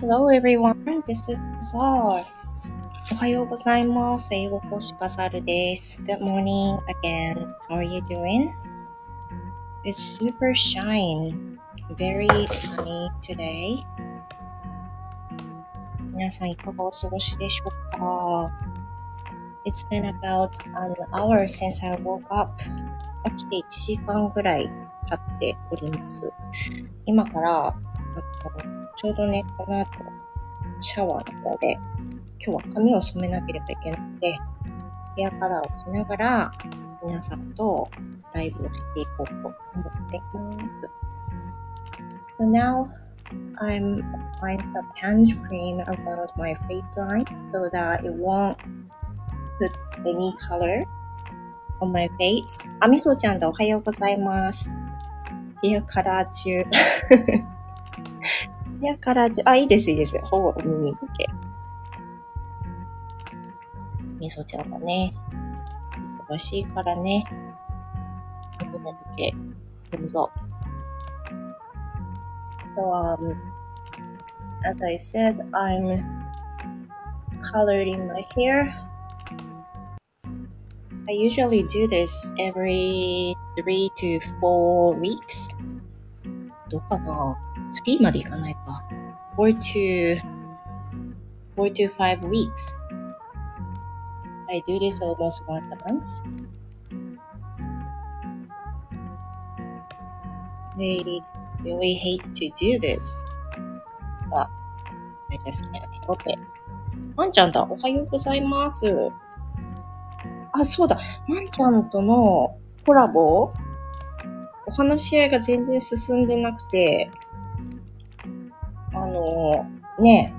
Hello everyone, this is Sar. おはようございます。英語講師バサルです。Good morning again. How are you doing? It's super shine. Very sunny today. 皆さんいかがお過ごしでしょうか It's been about an hour since I woke up. 起きて1時間ぐらい経っております。今から、あの ちょうどね、この後、シャワーの方で、今日は髪を染めなければいけないので、ヘアカラーをしながら、皆さんとライブをしていこうと思っています。So now, I'm applying some hand cream around my face line so that it won't put any color on my face. あ、みそちゃんだ、おはようございます。ヘアカラー中。ヘアカラー中、あ、いいです、いいです。ほぼお耳かけ。みそちゃんがね、忙しいからね、耳だけ、どうぞ。So, um, as I said, I'm coloring my hair. I usually do this every three to four weeks. どうかな ?3 までいかないか。4 to, 4 to 5 weeks. I do this almost once a month. I really hate to do this, but I just can't help it. まんちゃんだ、おはようございます。あ、そうだ、まんちゃんとのコラボお話し合いが全然進んでなくて、の、ね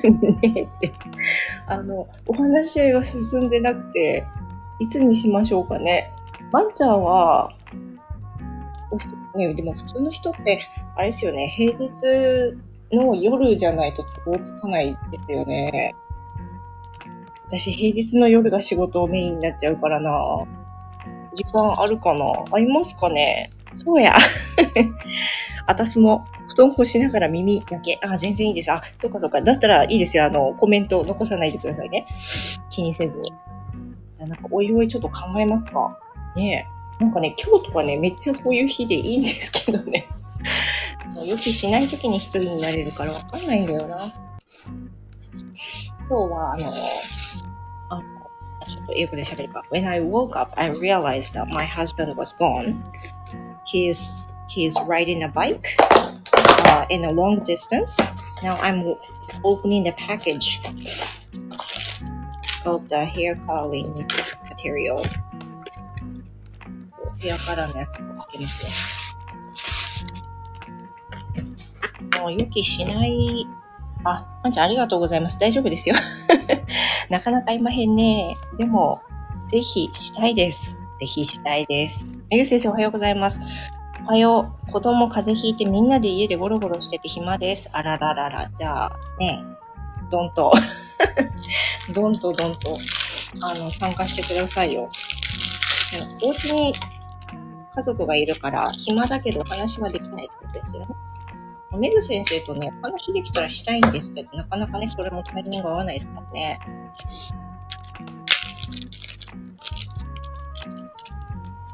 え、ねえって、あの、お話し合いが進んでなくて、いつにしましょうかね。まんちゃんは、ね、でも普通の人って、あれですよね、平日の夜じゃないと都合つかないですよね。私、平日の夜が仕事メインになっちゃうからな。時間あるかな？ありますかね？そうや。私も布団干しながら耳だけ。あ、全然いいです。あ、そうかそうか。だったらいいですよ。あの、コメント残さないでくださいね。気にせずに。なんか、おいおいちょっと考えますかねえ。なんかね、今日とかね、めっちゃそういう日でいいんですけどね。予期しない時に一人になれるからわかんないんだよな。今日は、あの、あの、ちょっと英語で喋るか。When I woke up, I realized that my husband was gone. He's, he's riding a bike in a long distance. Now I'm opening the package of the hair coloring material. ヘアカラーのやつもかけますよ。もう予期しない。あ、まんちゃんありがとうございます。大丈夫ですよ。なかなかいまへんね。でも、ぜひしたいです。ぜひしたいです。めぐ先生おはようございます。おはよう。子供風邪ひいてみんなで家でゴロゴロしてて暇です。あらららら。じゃあ、ね、どんと、どんとどんと、あの、参加してくださいよ。お家に家族がいるから暇だけど話はできないってことですよね。メグ先生とね、お話できたらしたいんですけど、なかなかね、それもタイミング合わないですもんね。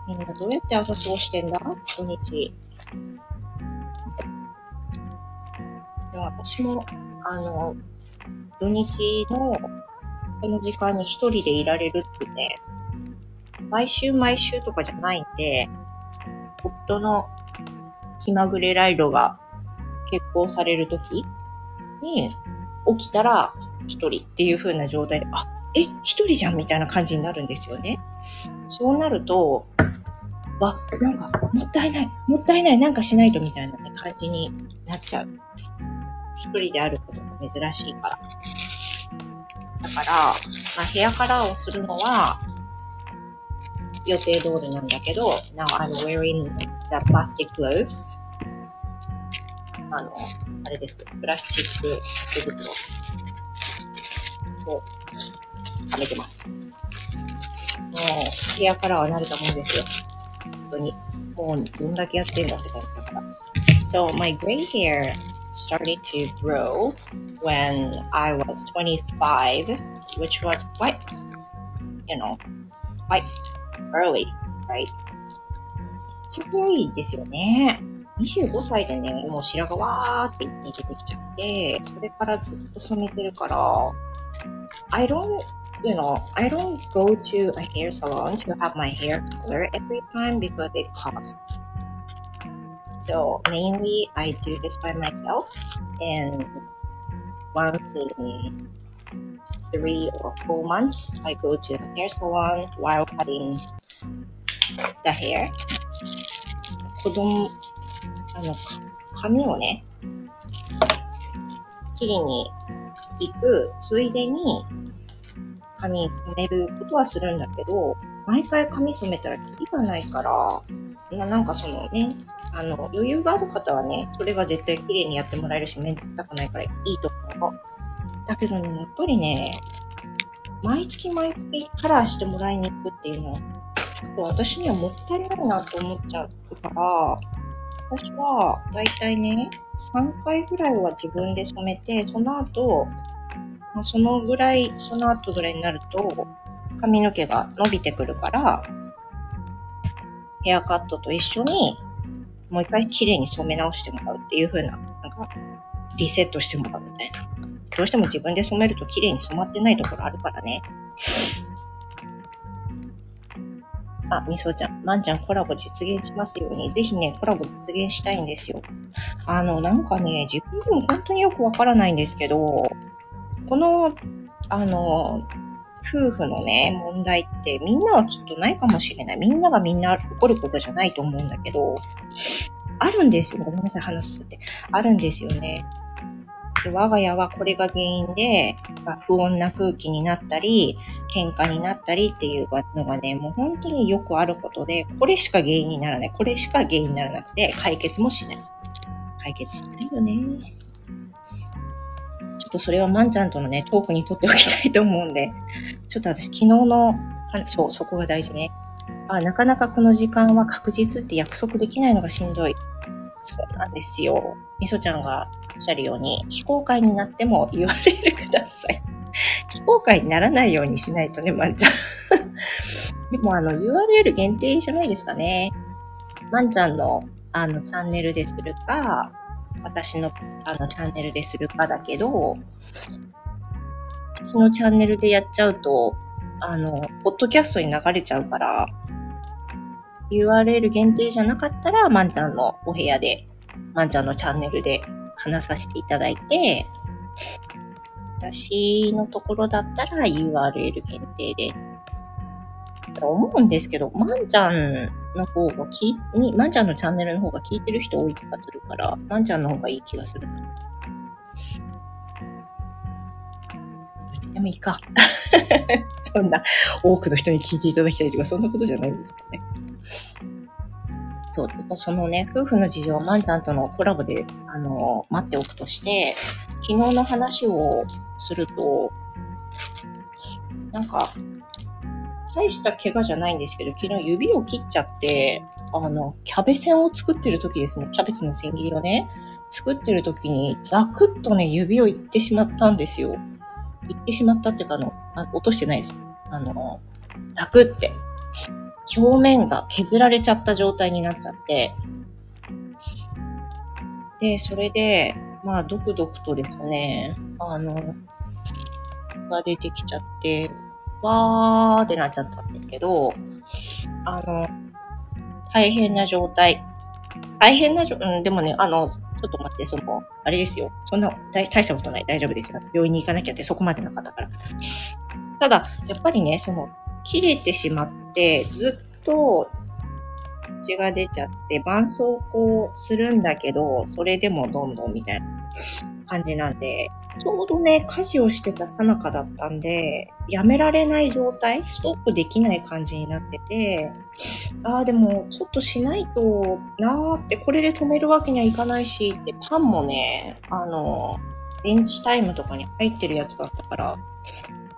みんなどうやって朝過ごしてんだ？土日。でも私も、あの、土日のこの時間に一人でいられるってね、毎週毎週とかじゃないんで、夫の気まぐれライドが結婚されるときに、起きたら一人っていう風な状態で、あ、え、一人じゃんみたいな感じになるんですよね。そうなると、わ、なんか、もったいない、もったいない、なんかしないとみたいな、ね、感じになっちゃう。一人であることが珍しいから。だから、まあ、ヘアカラーをするのは、予定通りなんだけど、now I'm wearing the plastic gloves. あの、あれです。プラスチック手袋をはめてます。もう、ヘアカラーは慣れたもんですよ。本当に。もう、どんだけやってんだって感じだから。So, my gray hair started to grow when I was 25, which was quite, you know, quite early, right? ちゃ早いですよね。25歳でね、もう白髪わーって一気に出てきちゃって、それからずっと染めてるから、I don't, you know, I don't go to a hair salon to have my hair color every time because it costs. So mainly I do this by myself and once in three or four months I go to the hair salon while cutting the hair. 子供、あの、髪をね、切りに行くついでに 髪染めることはするんだけど、毎回髪染めたらキリがないから、ななんかそのね、あの、余裕がある方はね、それが絶対綺麗にやってもらえるし、めんどくさくないからいいと思う。だけどね、やっぱりね、毎月毎月カラーしてもらいに行くっていうのは、私にはもったいないなと思っちゃうから、私はだいたいね、3回ぐらいは自分で染めて、その後、まあ、そのぐらい、その後ぐらいになると、髪の毛が伸びてくるから、ヘアカットと一緒に、もう一回綺麗に染め直してもらうっていう風な、なんか、リセットしてもらうみたいな。どうしても自分で染めると綺麗に染まってないところあるからね。あ、みそちゃん、まんちゃんコラボ実現しますように。ぜひね、コラボ実現したいんですよ。あの、なんかね、自分でも本当によくわからないんですけど、この、あの、夫婦のね、問題ってみんなはきっとないかもしれない。みんながみんな起こることじゃないと思うんだけど、あるんですよ。ごめんなさい、話すって。あるんですよね。で我が家はこれが原因で、まあ、不穏な空気になったり、喧嘩になったりっていうのがね、もう本当によくあることで、これしか原因にならない。これしか原因にならなくて、解決もしない。解決しないよね。ちょっとそれはまんちゃんとのね、トークにとっておきたいと思うんで、ちょっと私昨日の、そう、そこが大事ね。あ、なかなかこの時間は確実って約束できないのがしんどい。そうなんですよ。みそちゃんがおっしゃるように、非公開になっても URL ください。非公開にならないようにしないとね、まんちゃん。でもあの URL 限定じゃないですかね。まんちゃんのあのチャンネルでするか、私のあのチャンネルでするかだけど、私のチャンネルでやっちゃうと、あの、ポッドキャストに流れちゃうから、URL 限定じゃなかったら、まんちゃんのお部屋で、まんちゃんのチャンネルで話させていただいて、私のところだったら URL 限定で。と思うんですけど、まんちゃんの方が聞い、まんちゃんのチャンネルの方が聞いてる人多い気がするから、まんちゃんの方がいい気がする。どっちでもいいか。そんな多くの人に聞いていただきたいとか、そんなことじゃないんですよね。そう、ちょっとそのね、夫婦の事情をまんちゃんとのコラボで、あの、待っておくとして、昨日の話をすると、なんか、大した怪我じゃないんですけど、昨日指を切っちゃって、あの、キャベセンを作ってる時ですね、キャベツの千切りをね、作ってる時にザクッとね、指をいってしまったんですよ。いってしまったっていうか、あの、あ落としてないです。あの、ザクって。表面が削られちゃった状態になっちゃって、で、それで、まあ、ドクドクとですね、あの、が出てきちゃって、わーってなっちゃったんですけど、あの、大変な状態。大変な状、うん、でもね、あの、ちょっと待って、その、あれですよ。そんな大、大したことない。大丈夫ですよ。病院に行かなきゃって、そこまでなかったから。ただ、やっぱりね、その、切れてしまって、ずっと血が出ちゃって、絆創膏するんだけど、それでもどんどんみたいな感じなんで、ちょうどね、家事をしてたさなかだったんで、やめられない状態、ストップできない感じになってて、ああ、でもちょっとしないとなーって、これで止めるわけにはいかないし、ってパンもね、あの、ベンチタイムとかに入ってるやつだったから、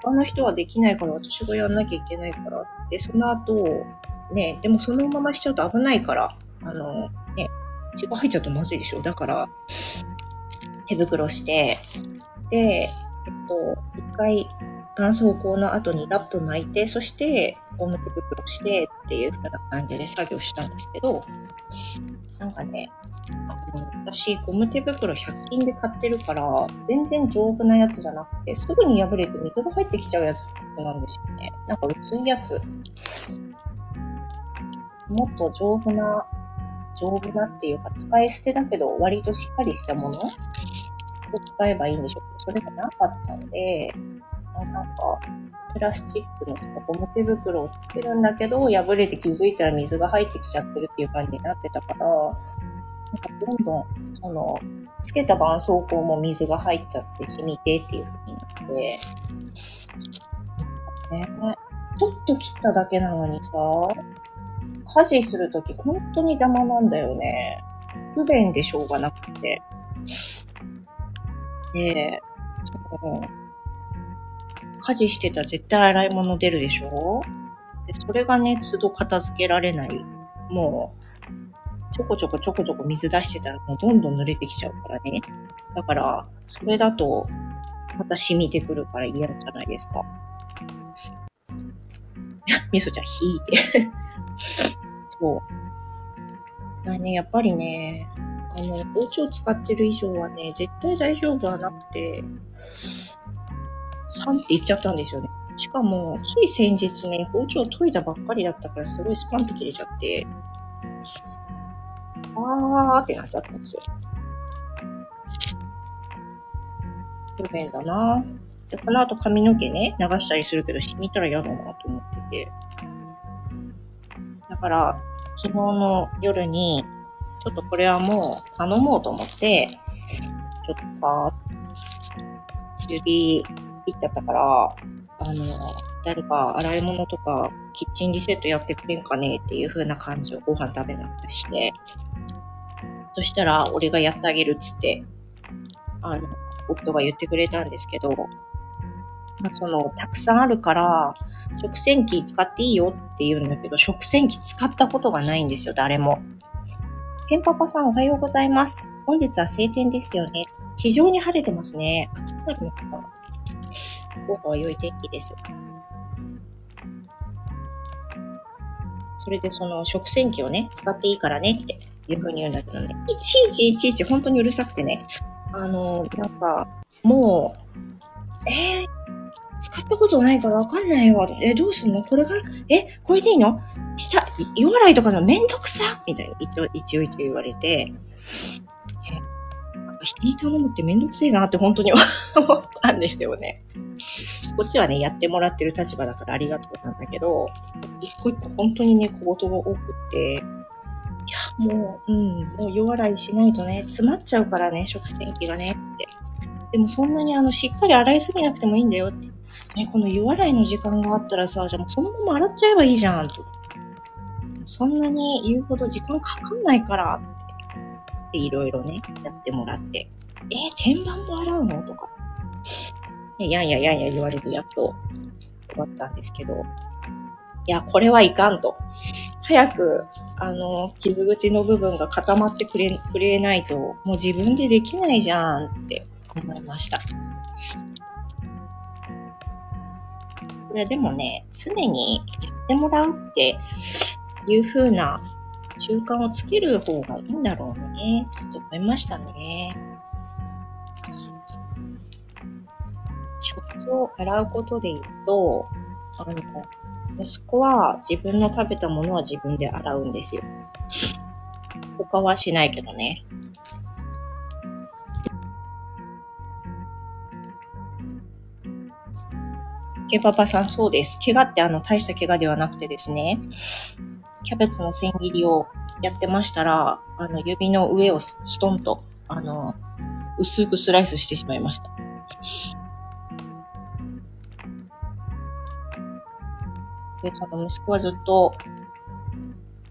他の人はできないから私がやんなきゃいけないからって、その後、ね、でもそのまましちゃうと危ないから、あの、ね、血が入っちゃうとまずいでしょ。だから、手袋して、で、えっと、一回、絆創膏の後にラップ巻いて、そしてゴム手袋してっていう風な感じで作業したんですけど、なんかね、私、ゴム手袋100均で買ってるから、全然丈夫なやつじゃなくて、すぐに破れて水が入ってきちゃうやつなんですよね。なんか薄いやつ。もっと丈夫な、丈夫なっていうか、使い捨てだけど、割としっかりしたもの使えばいいんでしょうけど、それがなかったんで、なんか、プラスチックのゴム手袋をつけるんだけど、破れて気づいたら水が入ってきちゃってるっていう感じになってたから、なんかどんどん、その、つけた絆創膏も水が入っちゃって染みてっていう風になって、ね、ちょっと切っただけなのにさ、家事するとき本当に邪魔なんだよね。不便でしょうがなくて。で、その、家事してたら絶対洗い物出るでしょ？でそれがね、都度片付けられない。もう、ちょこちょこちょこちょこ水出してたらもうどんどん濡れてきちゃうからね。だから、それだと、また染みてくるから嫌じゃないですか。みそちゃん引いて そう。だね、やっぱりね、あの、包丁使ってる以上はね、絶対大丈夫はなくて、3って言っちゃったんですよね。しかも、つい先日ね、包丁研いだばっかりだったから、すごいスパンって切れちゃって、あーってなっちゃったんですよ。不便だなで、この後髪の毛ね、流したりするけど、染みたら嫌だなと思ってて。だから、昨日の夜に、ちょっとこれはもう頼もうと思って、ちょっとさ、指切っちゃったから、あの、誰か洗い物とかキッチンリセットやってくれんかねっていう風な感じをご飯食べなくして、そしたら俺がやってあげるっつって、あの、夫が言ってくれたんですけど、まあ、その、たくさんあるから、食洗機使っていいよって言うんだけど、食洗機使ったことがないんですよ、誰も。ケンパパさんおはようございます。本日は晴天ですよね。非常に晴れてますね。暑くなるのかな午後は良い天気です。それでその食洗機をね、使っていいからねっていう風に言うんだけどね、いちいちいちいち本当にうるさくてね、あの、なんか、もう、えー、使ったことないからわかんないわ。え、どうすんの？これが、え、これでいいの？下、湯洗いとかのめんどくさみたいな、一応、一応一応言われて、人に頼むってめんどくせえなって本当に思ったんですよね。こっちはね、やってもらってる立場だからありがとうなんだけど、一個一個本当にね、小言が多くって、いや、もう、うん、もう夜洗いしないとね、詰まっちゃうからね、食洗機がね、って。でもそんなにあの、しっかり洗いすぎなくてもいいんだよって。ね、この湯洗いの時間があったらさ、じゃあもうそのまま洗っちゃえばいいじゃん、と。そんなに言うほど時間かかんないから、っていろいろね、やってもらって、えー、天板も洗うの？とか、いやんややんや言われてやっと終わったんですけど、いや、これはいかんと。早く、あの、傷口の部分が固まってくれ、くれないと、もう自分でできないじゃんって思いました。これでもね、常にやってもらうっていう風な習慣をつける方がいいんだろうね、と思いましたね。食器を洗うことで言うと、あの、息子は自分の食べたものは自分で洗うんですよ。他はしないけどね。ケパパさん、そうです。怪我ってあの、大した怪我ではなくてですね、キャベツの千切りをやってましたら、あの、指の上をストンと、あの、薄くスライスしてしまいました。で、その息子はずっと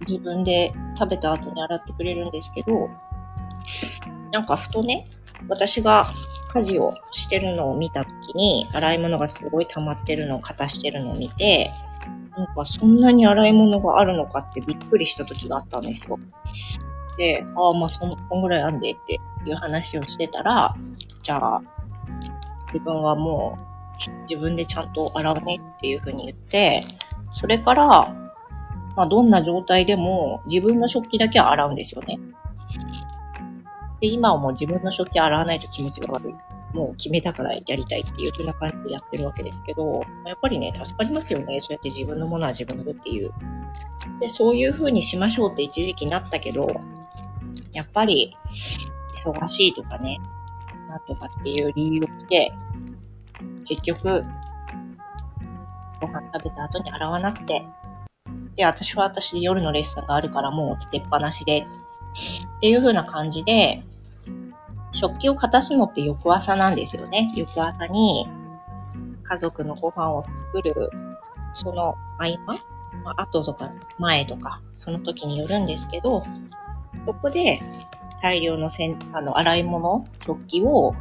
自分で食べた後に洗ってくれるんですけど、なんかふとね、私が家事をしてるのを見たときに、洗い物がすごい溜まってるのを片してるのを見て、なんかそんなに洗い物があるのかってびっくりした時があったんですよ。で、ああ、まあそん、こんぐらいあんでっていう話をしてたら、じゃあ、自分はもう自分でちゃんと洗うねっていうふうに言って、それから、まあ、どんな状態でも自分の食器だけは洗うんですよね。で、今はもう自分の食器洗わないと気持ちが悪い。もう決めたからやりたいっていう風な感じでやってるわけですけど、やっぱりね、助かりますよね。そうやって自分のものは自分でっていう。で、そういう風にしましょうって一時期なったけど、やっぱり忙しいとかね、なんとかっていう理由をつけ、結局、ご飯食べた後に洗わなくて、で、私は私で夜のレッスンがあるからもうつけっぱなしで、っていう風な感じで、食器を片すのって翌朝なんですよね。翌朝に家族のご飯を作る、その合間、まあ、後とか前とか、その時によるんですけど、ここで大量のせんあの洗い物、食器を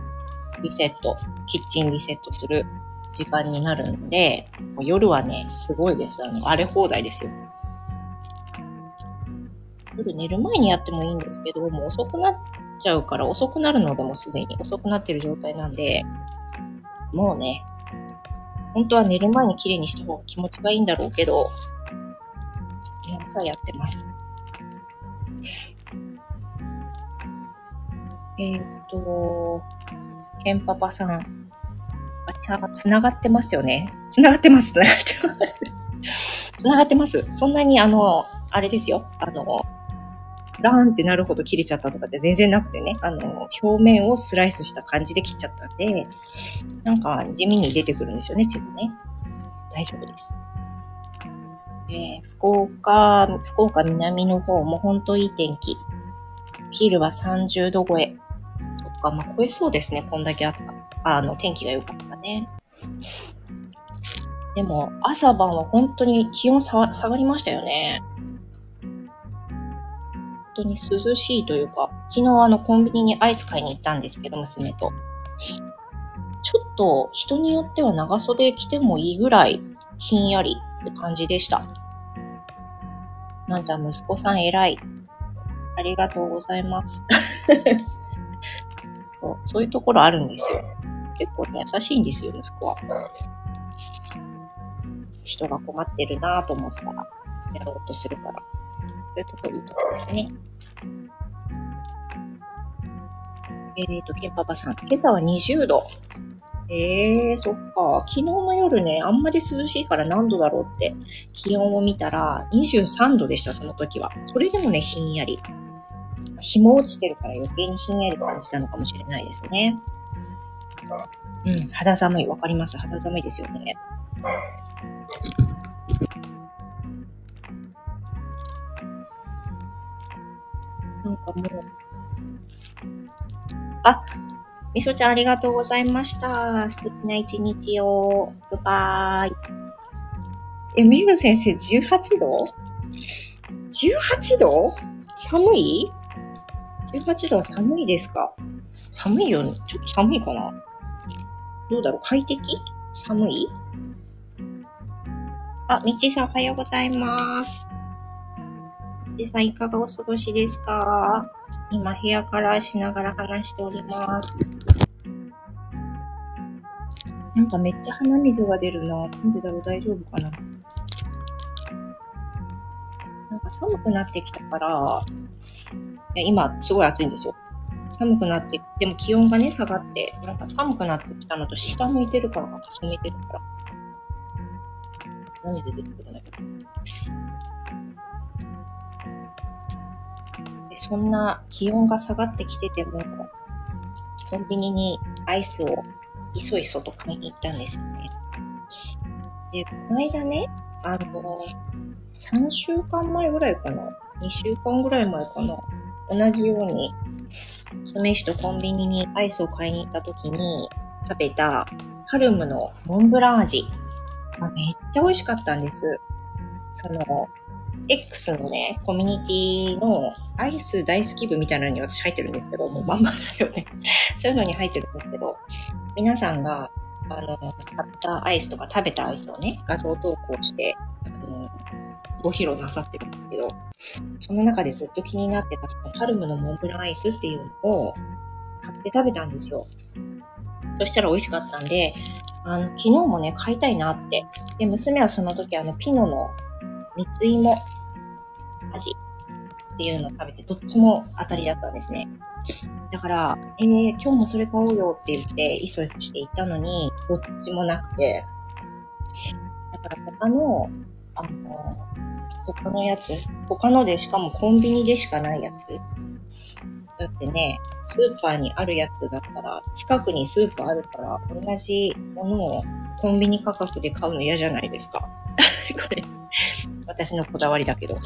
リセット、キッチンリセットする時間になるんで、もう夜はね、すごいです。あの、荒れ放題ですよ。夜寝る前にやってもいいんですけど、もう遅くなっちゃうから、遅くなるのでもすでに遅くなってる状態なんで、もうね、本当は寝る前に綺麗にした方が気持ちがいいんだろうけど、朝やってます。えっ、と、ケンパパさん。あ、ちゃん、繋がってますよね。繋がってます、繋がってます。繋がってます。そんなに、あの、あれですよ。あの、ラーンってなるほど切れちゃったとかって全然なくてね、あの、表面をスライスした感じで切っちゃったんで、なんか地味に出てくるんですよね、血がね。大丈夫です。えー、福岡、福岡南の方も本当いい天気。昼は30度超え。そっか、まあ超えそうですね、こんだけ暑かった。あの、天気が良かったね。でも、朝晩は本当に気温下がりましたよね。当に涼しいというか、昨日あのコンビニにアイス買いに行ったんですけど、娘と。ちょっと人によっては長袖着てもいいぐらいひんやりって感じでした。なんちゃ息子さん偉い。ありがとうございます そう。そういうところあるんですよ。結構ね、優しいんですよ、息子は。人が困ってるなぁと思ったら、やろうとするから。そういうとこいいとこですね。えっ、ー、と、ケンパパさん、今朝は20度。えー、そっか。昨日の夜ね、あんまり涼しいから何度だろうって気温を見たら23度でした、その時は。それでもね、ひんやり。日も落ちてるから余計にひんやり感じたのかもしれないですね。うん、肌寒い。わかります。肌寒いですよね。なんかもう、あ、みそちゃんありがとうございました。素敵な一日を。グッバイ。え、メグ先生18度 ?18 度？寒い ?18 度は寒いですか？寒いよ、ね。ちょっと寒いかな？どうだろう？快適？寒い？あ、みちさんおはようございます。でさん、いかがお過ごしですか？今、部屋からしながら話しております。なんかめっちゃ鼻水が出るな。なんでだろう？大丈夫かな？なんか寒くなってきたから、いや今、すごい暑いんですよ。寒くなって、でも気温がね、下がって、なんか寒くなってきたのと、下向いてるからか、かすめてるから。何で出てくるんだけど。そんな気温が下がってきてても、コンビニにアイスをいそいそと買いに行ったんですよね。で、この間ね、あの、3週間前ぐらいかな ?2 週間ぐらい前かな？同じように、娘氏とコンビニにアイスを買いに行った時に食べたハルムのモンブラン味。あめっちゃ美味しかったんです。その、X のね、コミュニティのアイス大好き部みたいなのに私入ってるんですけど、もうまんまだよね。そういうのに入ってるんですけど、皆さんが、あの、買ったアイスとか食べたアイスをね、画像投稿して、あの、ご披露なさってるんですけど、その中でずっと気になってた、そのハルムのモンブランアイスっていうのを、買って食べたんですよ。そしたら美味しかったんで、あの、昨日もね、買いたいなって。で、娘はその時あの、ピノの三つ芋味っていうのを食べて、どっちも当たりだったんですね。だから、えー、今日もそれ買おうよって言って、イソレスしていたのに、どっちもなくて、だから他の、あの、他のやつ、他のでしかもコンビニでしかないやつ。だってね、スーパーにあるやつだったら、近くにスーパーあるから、同じものをコンビニ価格で買うの嫌じゃないですか。これ、私のこだわりだけど。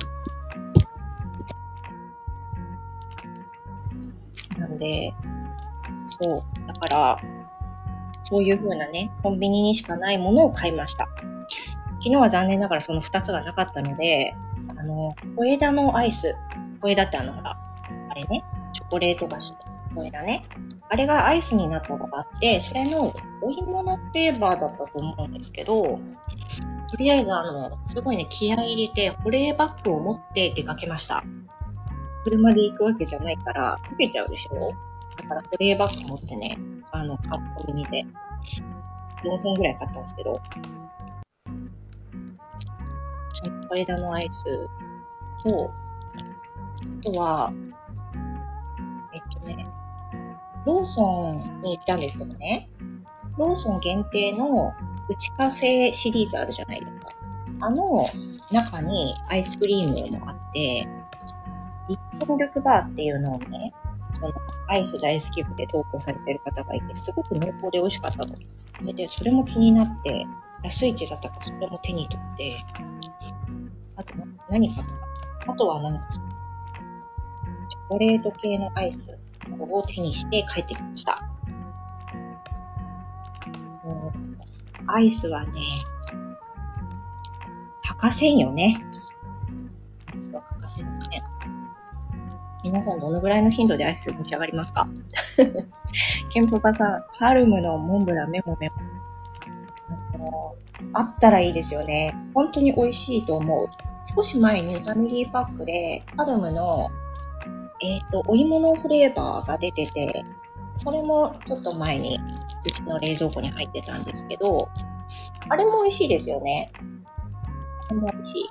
なんで、そう。だから、そういう風なね、コンビニにしかないものを買いました。昨日は残念ながらその2つがなかったので、あの、小枝のアイス。小枝ってあの、ほら、あれね、チョコレート菓子小枝ね。あれがアイスになったのがあって、それのお芋のフレーバーだったと思うんですけど、とりあえずあの、すごいね、気合い入れて、保冷バッグを持って出かけました。車で行くわけじゃないから、溶けちゃうでしょ？だから保冷バッグ持ってね、あの、カッコミニで、4本ぐらい買ったんですけど、小枝のアイスと、あとは、えっとね、ローソンに行ったんですけどね、ローソン限定のうちカフェシリーズあるじゃないですか。あの中にアイスクリームもあって、リッツミルクバーっていうのをね、そのアイス大好き部で投稿されてる方がいて、すごく濃厚で美味しかったと。で、それも気になって、安い位置だったからそれも手に取って、あと何買ったか。あとはなんか、チョコレート系のアイスを手にして帰ってきました。アイスはね、欠かせんよね。アイスは欠かせないね。皆さんどのぐらいの頻度でアイス召し上がりますか？ケンプバさん、ハルムのモンブランメモメモ。あったらいいですよね。本当に美味しいと思う。少し前にファミリーパックで、ハルムの、えっ、ー、と、お芋のフレーバーが出てて、それもちょっと前にうちの冷蔵庫に入ってたんですけど、あれも美味しいですよね。あれも美味しい。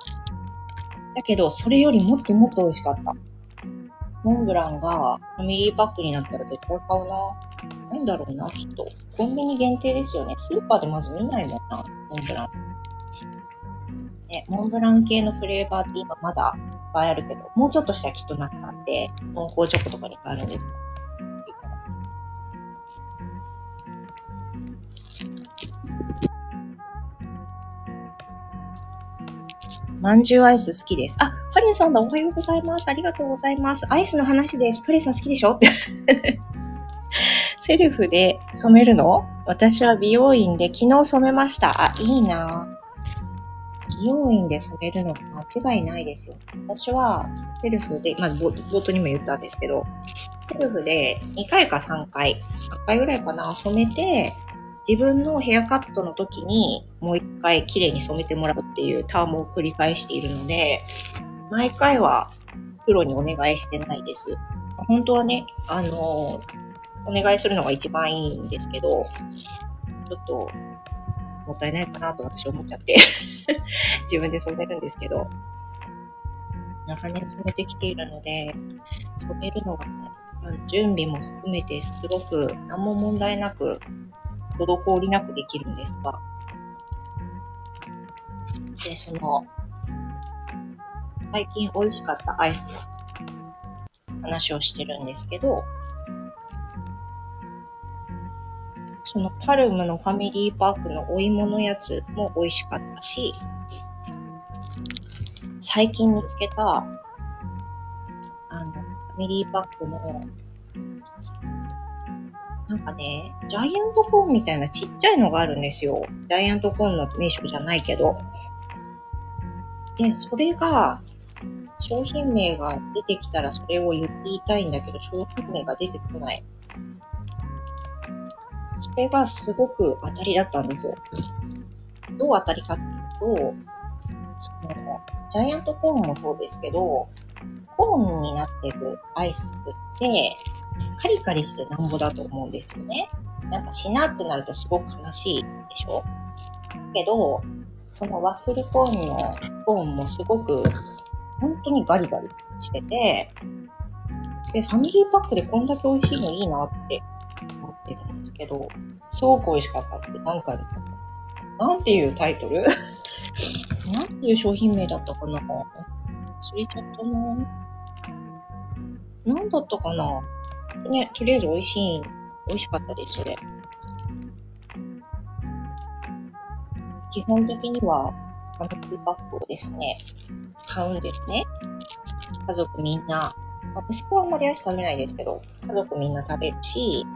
だけど、それよりもっともっと美味しかった。モンブランがファミリーパックになったら絶対買うな。なんだろうな、きっと。コンビニ限定ですよね。スーパーでまず見ないもんな、モンブラン。ね、モンブラン系のフレーバーって今まだいっぱいあるけど、もうちょっとしたらきっとなくなって、濃厚チョコとかに変わるんですまんじゅうアイス好きです。あ、カリンさんだ。おはようございます。ありがとうございます。アイスの話です。カリンさん好きでしょ？ってセルフで染めるの？私は美容院で昨日染めました。あ、いいな美容院で染めるの間違いないですよ。私はセルフで、まあ、冒頭にも言ったんですけど、セルフで2回か3回、3回ぐらいかな、染めて、自分のヘアカットの時にもう一回綺麗に染めてもらうっていうタームを繰り返しているので、毎回はプロにお願いしてないです。本当はね、あの、お願いするのが一番いいんですけど、ちょっと、もったいないかなと私思っちゃって 自分で染めるんですけど、長年染めてきているので、染めるのがね、準備も含めてすごく何も問題なく滞りなくできるんですが、で、その、最近美味しかったアイスの話をしてるんですけど、そのパルムのファミリーパークのお芋のやつも美味しかったし、最近見つけた、あの、ファミリーパックのなんかね、ジャイアントコーンみたいなちっちゃいのがあるんですよ。ジャイアントコーンの名称じゃないけど。で、それが、商品名が出てきたらそれを言いたいんだけど、商品名が出てこない。それがすごく当たりだったんですよ。どう当たりかっていうと、その、ジャイアントコーンもそうですけど、コーンになってるアイスって、カリカリしてなんぼだと思うんですよね。なんかしなってなるとすごく悲しいでしょ？けど、そのワッフルコーンのコーンもすごく、本当にガリガリしてて、で、ファミリーパックでこんだけ美味しいのいいなって思ってるんですけど、すごく美味しかったって何回も。なんていうタイトル？なんていう商品名だったかな？忘れちゃったな。なんだったかな？ね、とりあえず美味しい、美味しかったです、それ。基本的には、ファミリーパックをですね、買うんですね。家族みんな。まあ、息子はあんまりアイス食べないですけど、家族みんな食べるし、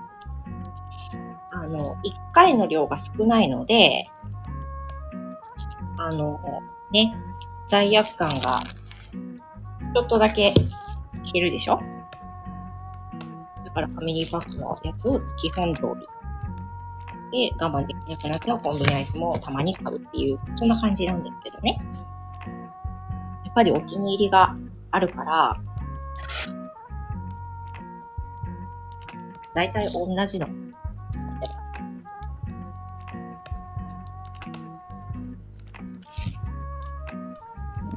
あの、一回の量が少ないので、あの、ね、罪悪感がちょっとだけ減るでしょからファミリーパックのやつを基本通り。で、我慢できなくなったらコンビニアイスもたまに買うっていう、そんな感じなんですけどね。やっぱりお気に入りがあるから、大体同じの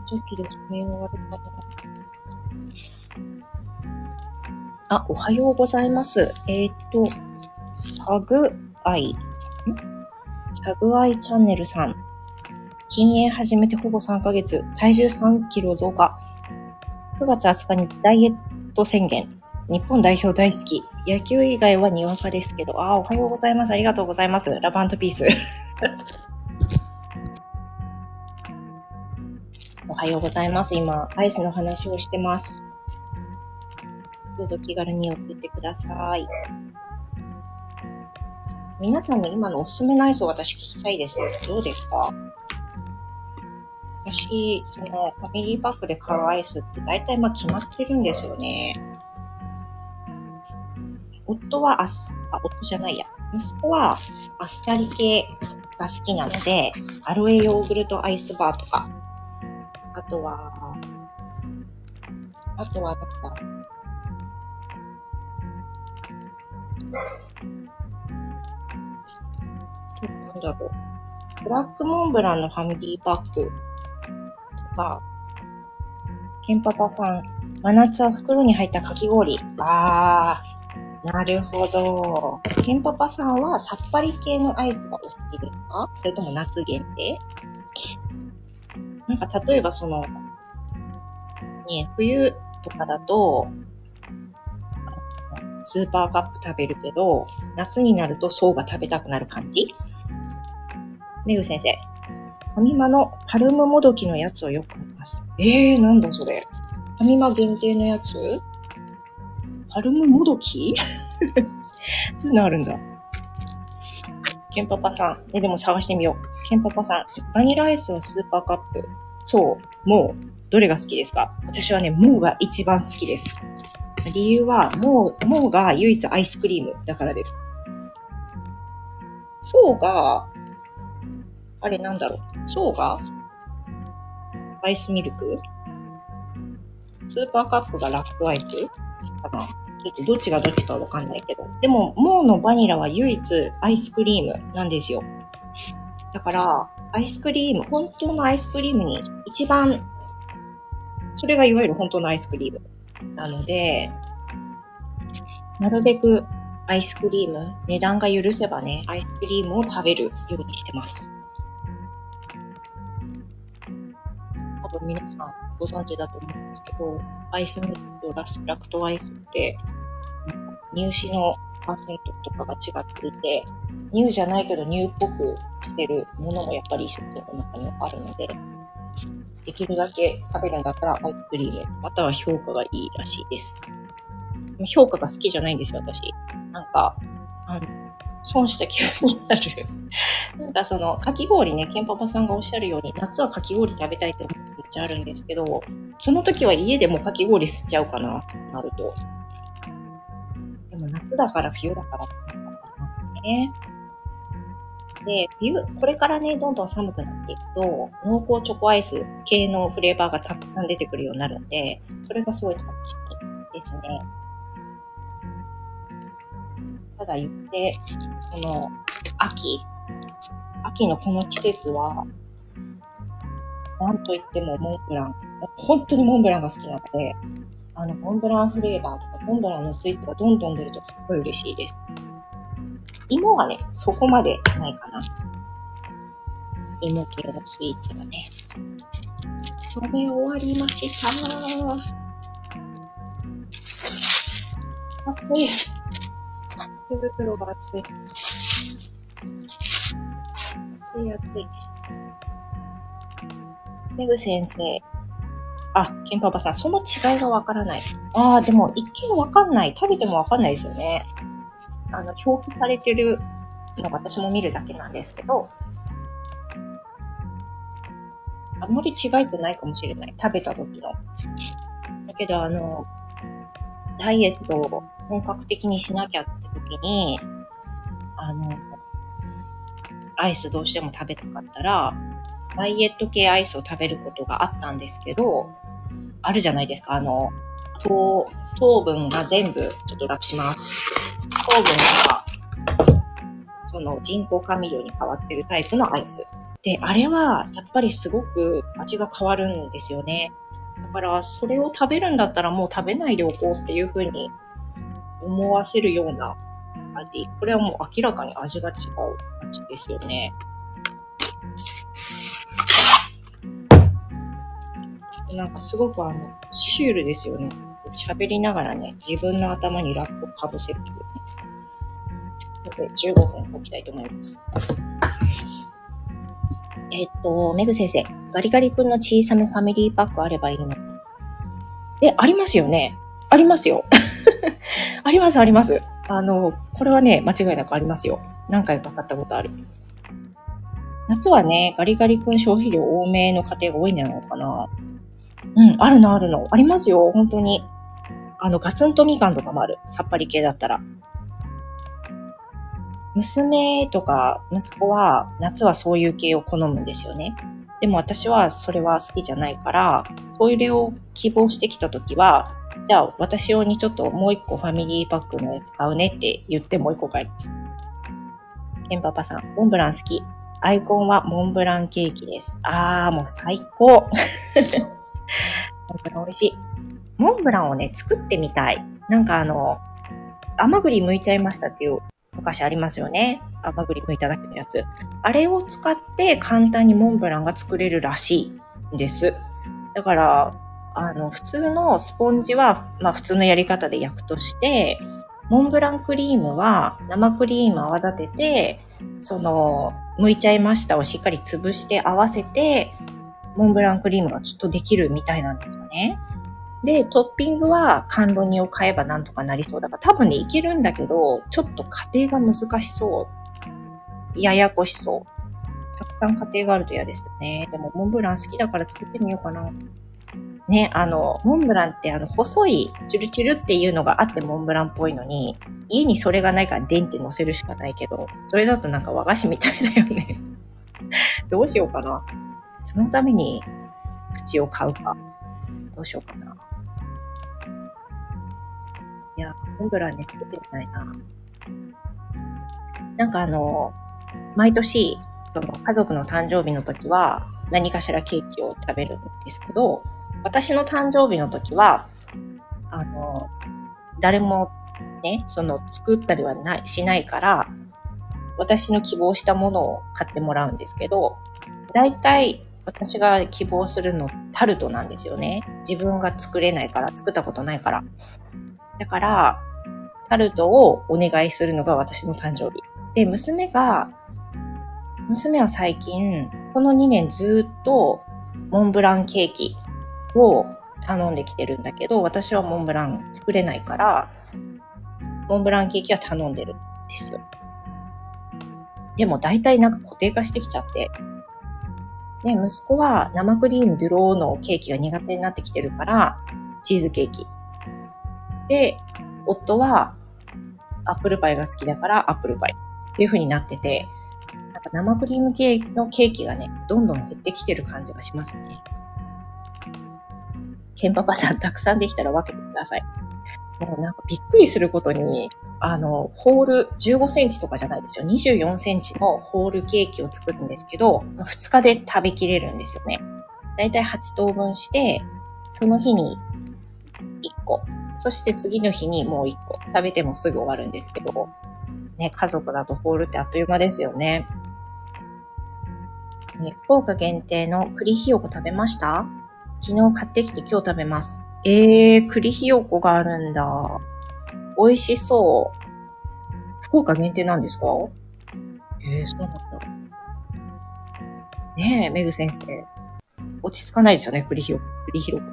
ちょっとですね、終わるかな。あ、おはようございます。えっ、と、サグアイさんサグアイチャンネルさん。禁煙始めてほぼ3ヶ月、体重3キロ増加。9月20日にダイエット宣言。日本代表大好き。野球以外はにわかですけど、あ、おはようございます。ありがとうございます。ラブピース。おはようございます。今、アイスの話をしてます。どうぞ気軽に寄ってください。皆さんの今のおすすめのアイスを私聞きたいです。どうですか？私、そのファミリーパックで買うアイスって大体まあ決まってるんですよね。夫はあっ、あ、夫じゃないや。息子はあっさり系が好きなので、アロエヨーグルトアイスバーとか、あとは、あとは、なんだ。なんだろう。ブラックモンブランのファミリーパックとか、ケンパパさん、真夏は袋に入ったかき氷。あー、なるほど。ケンパパさんはさっぱり系のアイスがお好きですか？それとも夏限定？なんか例えばその、ね、冬とかだと、スーパーカップ食べるけど、夏になると層が食べたくなる感じ？めぐ先生。ファミマのパルムもどきのやつをよく見ます。えー、なんだそれ。ファミマ限定のやつ？パルムもどき？そういうのあるんだ。ケンパパさん。え、でも探してみよう。ケンパパさん。バニラアイスはスーパーカップ。そう。 MOW、どれが好きですか？私はね、 MOWが一番好きです。理由は、 MOW、MOWが唯一アイスクリームだからです。爽が、あれなんだろう。爽が、アイスミルク？スーパーカップがラクトアイスかな？ちょっとどっちがどっちかわかんないけど。でも、 MOWのバニラは唯一アイスクリームなんですよ。だから、アイスクリーム、本当のアイスクリームに一番、それがいわゆる本当のアイスクリームなので、なるべくアイスクリーム、値段が許せばね、アイスクリームを食べるようにしてます。多分皆さんご存知だと思うんですけど、アイスミルクとラスラクトアイスって、乳脂のパーセントとかが違っていて、乳じゃないけど乳っぽくしてるものもやっぱり食品の中にはあるので、できるだけ食べるんだったらアイスクリーム、または評価がいいらしいです。評価が好きじゃないんですよ、私。なんか、あの、損した気分になる。なんかその、かき氷ね、ケンパパさんがおっしゃるように、夏はかき氷食べたいって思っちゃあるんですけど、その時は家でもかき氷吸っちゃうかな、なると。でも夏だから冬だからって思ったますね。で、冬、これからね、どんどん寒くなっていくと、濃厚チョコアイス系のフレーバーがたくさん出てくるようになるんで、それがすごい楽しみですね。ただ言って、この秋、秋のこの季節は、なんといってもモンブラン。本当にモンブランが好きなので、あの、モンブランフレーバーとか、モンブランのスイーツがどんどん出るとすっごい嬉しいです。芋はね、そこまでないかな。芋系のスイーツがね。それ終わりました。暑い。手袋が暑い。暑い暑い。メグ先生。あ、ケンパパさん、その違いがわからない。ああ、でも一見わかんない。食べてもわかんないですよね。あの、表記されてるの私も見るだけなんですけど、あんまり違いってないかもしれない。食べた時の。だけど、あの、ダイエットを本格的にしなきゃって時に、あの、アイスどうしても食べたかったら、ダイエット系アイスを食べることがあったんですけど、あるじゃないですか、あの、糖、糖分が全部、ちょっとラプします。糖分が、その人工甘味料に変わってるタイプのアイス。で、あれは、やっぱりすごく味が変わるんですよね。だから、それを食べるんだったらもう食べないでおこうっていうふうに思わせるような味。これはもう明らかに味が違う味ですよね。なんかすごくあの、シュールですよね。喋りながらね、自分の頭にラップをかぶせるというね。15分置きたいと思います。えっと、メグ先生、ガリガリ君の小さめファミリーパックあればいいのえ、ありますよねありますよ。あります、あります。あの、これはね、間違いなくありますよ。何回か買ったことある。夏はね、ガリガリ君消費量多めの家庭が多いんじゃないのかな。うん、あるのあるの。ありますよ、本当に。あの、ガツンとみかんとかもある。さっぱり系だったら。娘とか息子は夏はそういう系を好むんですよね。でも私はそれは好きじゃないから、そういうを希望してきた時は、じゃあ私用にちょっともう一個ファミリーパックのやつ買うねって言ってもう一個買います。ケンパパさん、モンブラン好き。アイコンはモンブランケーキです。あー、もう最高。モンブラン美味しい。モンブランをね、作ってみたい。なんかあの、甘栗剥いちゃいましたっていうお菓子ありますよね。甘栗剥いただけのやつ。あれを使って簡単にモンブランが作れるらしいんです。だから、あの、普通のスポンジは、まあ普通のやり方で焼くとして、モンブランクリームは生クリーム泡立てて、その、剥いちゃいましたをしっかり潰して合わせて、モンブランクリームがきっとできるみたいなんですよね。で、トッピングは甘露煮を買えばなんとかなりそうだから、多分ね、いけるんだけど、ちょっと家庭が難しそう。ややこしそう。たくさん家庭があると嫌ですよね。でも、モンブラン好きだから作ってみようかな。ね、あの、モンブランってあの、細い、チュルチュルっていうのがあってモンブランっぽいのに、家にそれがないからデンって乗せるしかないけど、それだとなんか和菓子みたいだよね。どうしようかな。そのために、口を買うか。どうしようかな。いや、モンブランね、作ってみたいな。なんかあの、毎年、その家族の誕生日の時は何かしらケーキを食べるんですけど、私の誕生日の時は、あの、誰もね、その作ったりはない、しないから、私の希望したものを買ってもらうんですけど、大体私が希望するのタルトなんですよね。自分が作れないから、作ったことないから。だから、タルトをお願いするのが私の誕生日。で、娘が、娘は最近、この2年ずっとモンブランケーキを頼んできてるんだけど、私はモンブラン作れないから、モンブランケーキは頼んでるんですよ。でも大体なんか固定化してきちゃって。で、息子は生クリームドゥローのケーキが苦手になってきてるから、チーズケーキで、夫はアップルパイが好きだからアップルパイっていう風になってて、なんか生クリーム系のケーキがね、どんどん減ってきてる感じがしますね。ケンパパさんたくさんできたら分けてください。もうなんかびっくりすることに、あの、ホール15センチとかじゃないですよ。24センチのホールケーキを作るんですけど、2日で食べきれるんですよね。だいたい8等分して、その日に1個、そして次の日にもう1個、食べてもすぐ終わるんですけど、ね、家族だとホールってあっという間ですよね。ね、福岡限定の栗ひよこ食べました？昨日買ってきて今日食べます。えー、栗ひよこがあるんだ。美味しそう。福岡限定なんですか？えー、そうなんだ。ねえ、めぐ先生。落ち着かないですよね、栗ひよこ。栗ひよこ。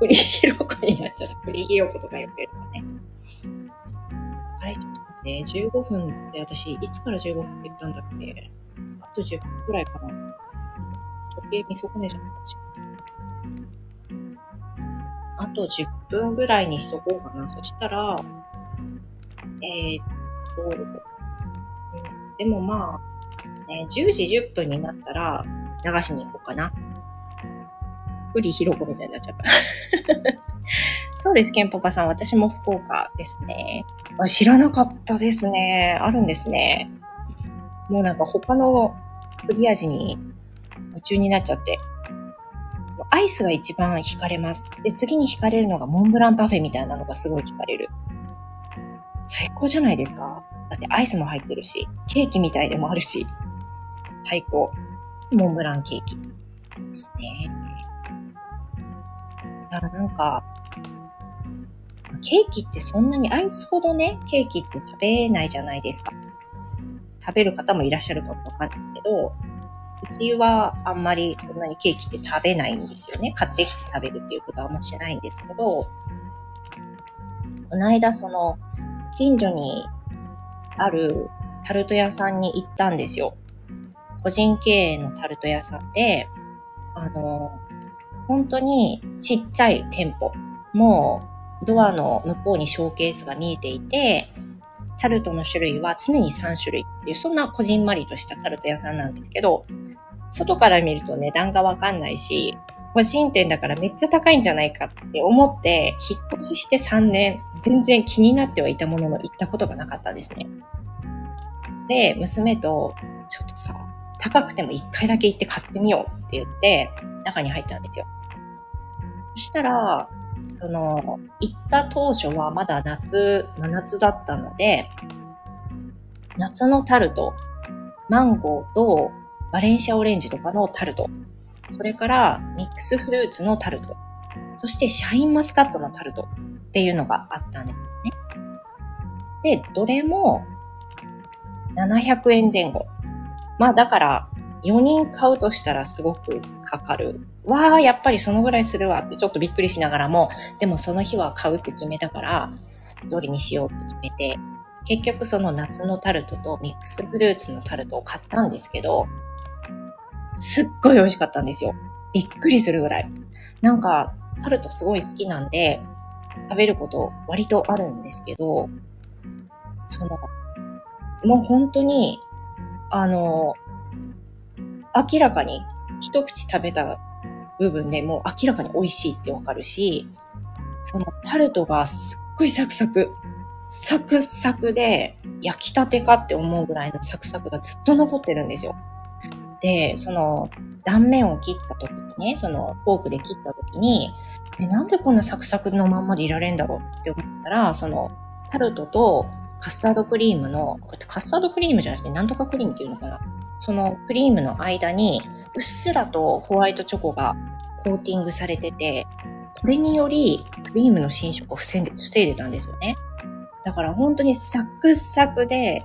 栗ひよこになっちゃった。栗ひよことかよくやるとね。あれ、ちょっと待って、15分って私、いつから15分って言ったんだっけ？あと10分くらいかな。時計見損ねちゃった。あと10分ぐらいにしとこうかな。そしたら、えー、っと、でもまあ、ね、10時10分になったら流しに行こうかな。ふりひろこみたいになっちゃった。そうです、ケンポパさん。私も福岡ですね。あ知らなかったですね。あるんですね。もうなんか他のクリ味に夢中になっちゃって。アイスが一番惹かれます。で、次に惹かれるのがモンブランパフェみたいなのがすごい惹かれる。最高じゃないですか。だってアイスも入ってるし、ケーキみたいでもあるし、最高。モンブランケーキですね。だからなんか、ケーキってそんなにアイスほどね、ケーキって食べないじゃないですか。食べる方もいらっしゃるかもわかんないけど、うちはあんまりそんなにケーキって食べないんですよね。買ってきて食べるっていうことはあんましないんですけど、この間その、近所にあるタルト屋さんに行ったんですよ。個人経営のタルト屋さんで、あの、本当にちっちゃい店舗。もうドアの向こうにショーケースが見えていて、タルトの種類は常に3種類っていう、そんなこじんまりとしたタルト屋さんなんですけど、外から見ると値段がわかんないし、個人店だからめっちゃ高いんじゃないかって思って、引っ越しして3年、全然気になってはいたものの行ったことがなかったですね。で、娘と、ちょっとさ、高くても1回だけ行って買ってみようって言って、中に入ったんですよ。そしたら、その、行った当初はまだ夏、真夏だったので、夏のタルト、マンゴーとバレンシアオレンジとかのタルトそれからミックスフルーツのタルト、そしてシャインマスカットのタルトっていうのがあったんですね。で、どれも700円前後。まあだから4人買うとしたらすごくかかる。わあ、やっぱりそのぐらいするわってちょっとびっくりしながらも、でもその日は買うって決めたから、どれにしようって決めて、結局その夏のタルトとミックスフルーツのタルトを買ったんですけど、すっごい美味しかったんですよ。びっくりするぐらい。なんか、タルトすごい好きなんで、食べること割とあるんですけど、その、もう本当に、あの、明らかに一口食べた部分でもう明らかに美味しいってわかるし、そのタルトがすっごいサクサク、サクサクで焼きたてかって思うぐらいのサクサクがずっと残ってるんですよ。で、その断面を切った時にね、そのフォークで切った時に、え、なんでこんなサクサクのまんまでいられんだろうって思ったら、そのタルトとカスタードクリームの、これカスタードクリームじゃなくてなんとかクリームっていうのかなそのクリームの間にうっすらとホワイトチョコがコーティングされてて、これによりクリームの侵食を防いで防いでたんですよね。だから本当にサクサクで、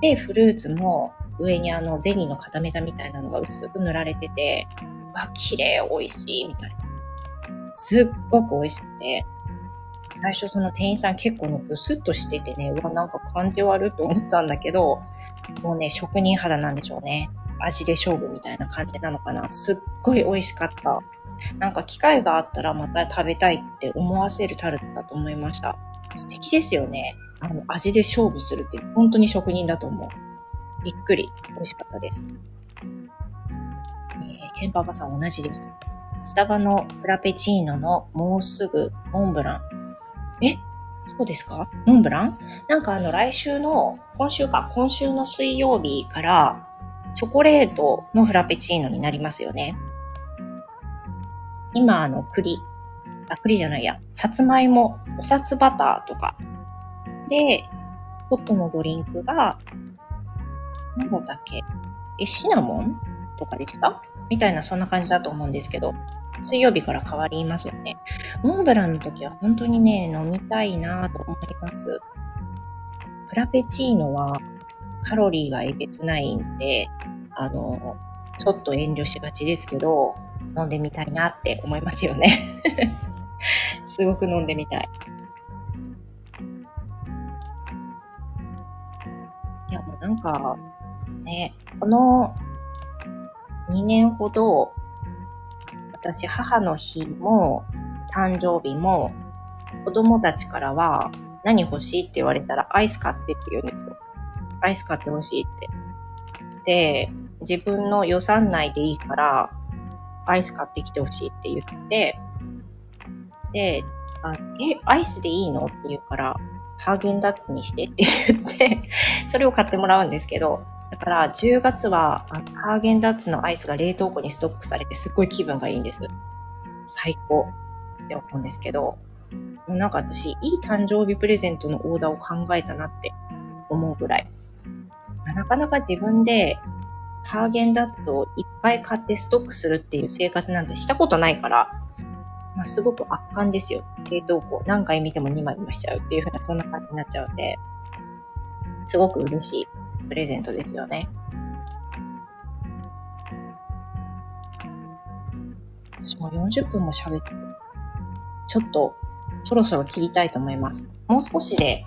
で、フルーツも上にあのゼリーの固めたみたいなのが薄く塗られてて、わ、綺麗、美味しい、みたいな。すっごく美味しくて、最初その店員さん結構ね、ブスッとしててね、うわ、なんか感じ悪いと思ったんだけど、もうね、職人肌なんでしょうね。味で勝負みたいな感じなのかな。すっごい美味しかった。なんか機会があったらまた食べたいって思わせるタルトだと思いました。素敵ですよね。あの、味で勝負するって本当に職人だと思う。びっくり。美味しかったです。えー、ケンパパさん同じです。スタバのフラペチーノのもうすぐモンブラン。え？そうですか？モンブラン？なんかあの来週の、今週か、今週の水曜日からチョコレートのフラペチーノになりますよね。今あの栗、あ、栗じゃないや、さつまいも、お札バターとか。で、ホットのドリンクが、なんだったっけ？え、シナモンとかでしたみたいなそんな感じだと思うんですけど、水曜日から変わりますよね。モンブランの時は本当にね、飲みたいなと思います。フラペチーノはカロリーがえげつないんで、あの、ちょっと遠慮しがちですけど、飲んでみたいなって思いますよね。すごく飲んでみたい。いや、もうなんか、ね、この2年ほど、私、母の日も、誕生日も、子供たちからは、何欲しいって言われたら、アイス買ってって言うんですよ。アイス買って欲しいって。で、自分の予算内でいいから、アイス買ってきてほしいって言って、で、あえ、アイスでいいのって言うから、ハーゲンダッツにしてって言ってそれを買ってもらうんですけど、から10月はハーゲンダッツのアイスが冷凍庫にストックされてすっごい気分がいいんです。最高って思うんですけど、もうなんか私、いい誕生日プレゼントのオーダーを考えたなって思うぐらい。なかなか自分でハーゲンダッツをいっぱい買ってストックするっていう生活なんてしたことないから、まあ、すごく圧巻ですよ。冷凍庫何回見ても2枚もしちゃうっていう風なそんな感じになっちゃうんで、すごく嬉しいプレゼントですよね。私も40分も喋って、ちょっとそろそろ切りたいと思います。もう少しで、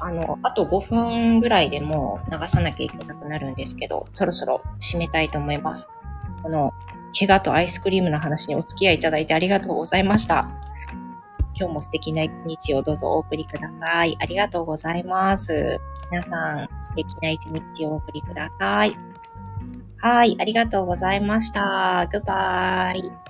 あの、あと5分ぐらいでもう流さなきゃいけなくなるんですけど、そろそろ締めたいと思います。この、怪我とアイスクリームの話にお付き合いいただいてありがとうございました。今日も素敵な一日をどうぞお送りください。ありがとうございます。皆さん、素敵な一日をお送りください。はい、ありがとうございました。グッバイ。